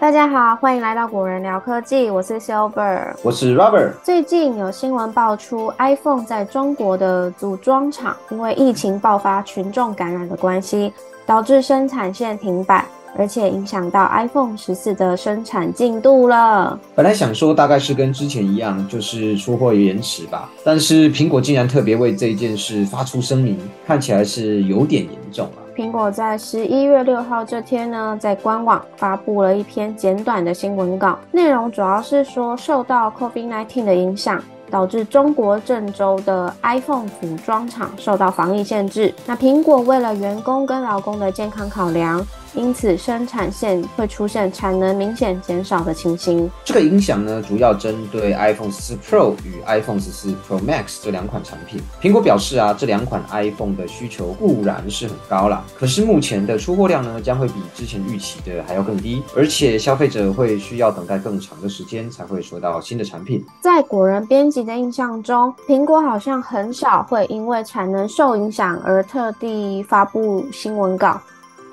大家好，欢迎来到古人聊科技，我是 Silver，我是 Robert。最近有新闻爆出，iPhone 在中国的组装厂因为疫情爆发、群众感染的关系。导致生产线停摆，而且影响到 iPhone 十四的生产进度了。本来想说大概是跟之前一样，就是出货延迟吧，但是苹果竟然特别为这件事发出声明，看起来是有点严重了。苹果在十一月六号这天呢，在官网发布了一篇简短的新闻稿，内容主要是说受到 COVID-19 的影响。导致中国郑州的 iPhone 组装厂受到防疫限制。那苹果为了员工跟劳工的健康考量。因此，生产线会出现产能明显减少的情形。这个影响呢，主要针对 iPhone 14 Pro 与 iPhone 14 Pro Max 这两款产品。苹果表示啊，这两款 iPhone 的需求固然是很高啦，可是目前的出货量呢，将会比之前预期的还要更低，而且消费者会需要等待更长的时间才会收到新的产品。在果仁编辑的印象中，苹果好像很少会因为产能受影响而特地发布新闻稿。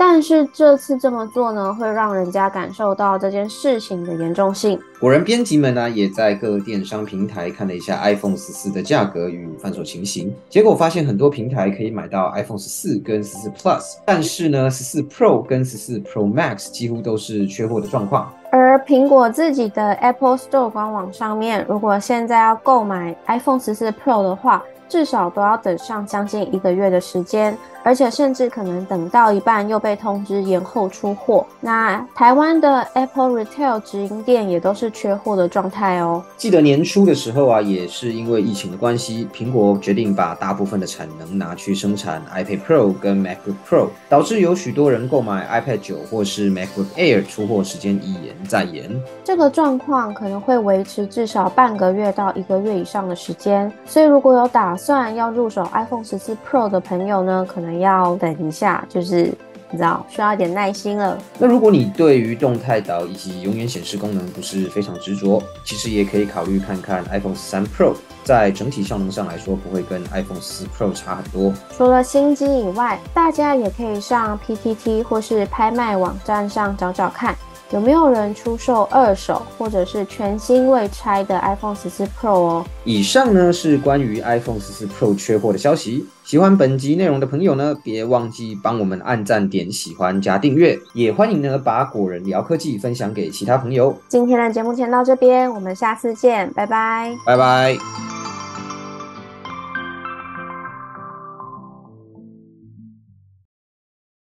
但是这次这么做呢，会让人家感受到这件事情的严重性。果然，编辑们呢也在各电商平台看了一下 iPhone 十四的价格与贩售情形，结果发现很多平台可以买到 iPhone 十四跟十四 Plus，但是呢，十四 Pro 跟十四 Pro Max 几乎都是缺货的状况。而苹果自己的 Apple Store 官网上面，如果现在要购买 iPhone 十四 Pro 的话，至少都要等上将近一个月的时间，而且甚至可能等到一半又被通知延后出货。那台湾的 Apple Retail 直营店也都是缺货的状态哦。记得年初的时候啊，也是因为疫情的关系，苹果决定把大部分的产能拿去生产 iPad Pro 跟 MacBook Pro，导致有许多人购买 iPad 九或是 MacBook Air 出货时间一延再延。这个状况可能会维持至少半个月到一个月以上的时间，所以如果有打算要入手 iPhone 十四 Pro 的朋友呢，可能要等一下，就是你知道需要一点耐心了。那如果你对于动态岛以及永远显示功能不是非常执着，其实也可以考虑看看 iPhone 十三 Pro，在整体效能上来说不会跟 iPhone 十四 Pro 差很多。除了新机以外，大家也可以上 PTT 或是拍卖网站上找找看。有没有人出售二手或者是全新未拆的 iPhone 十四 Pro 哦？以上呢是关于 iPhone 十四 Pro 缺货的消息。喜欢本集内容的朋友呢，别忘记帮我们按赞、点喜欢、加订阅，也欢迎呢把果仁聊科技分享给其他朋友。今天的节目先到这边，我们下次见，拜拜，拜拜。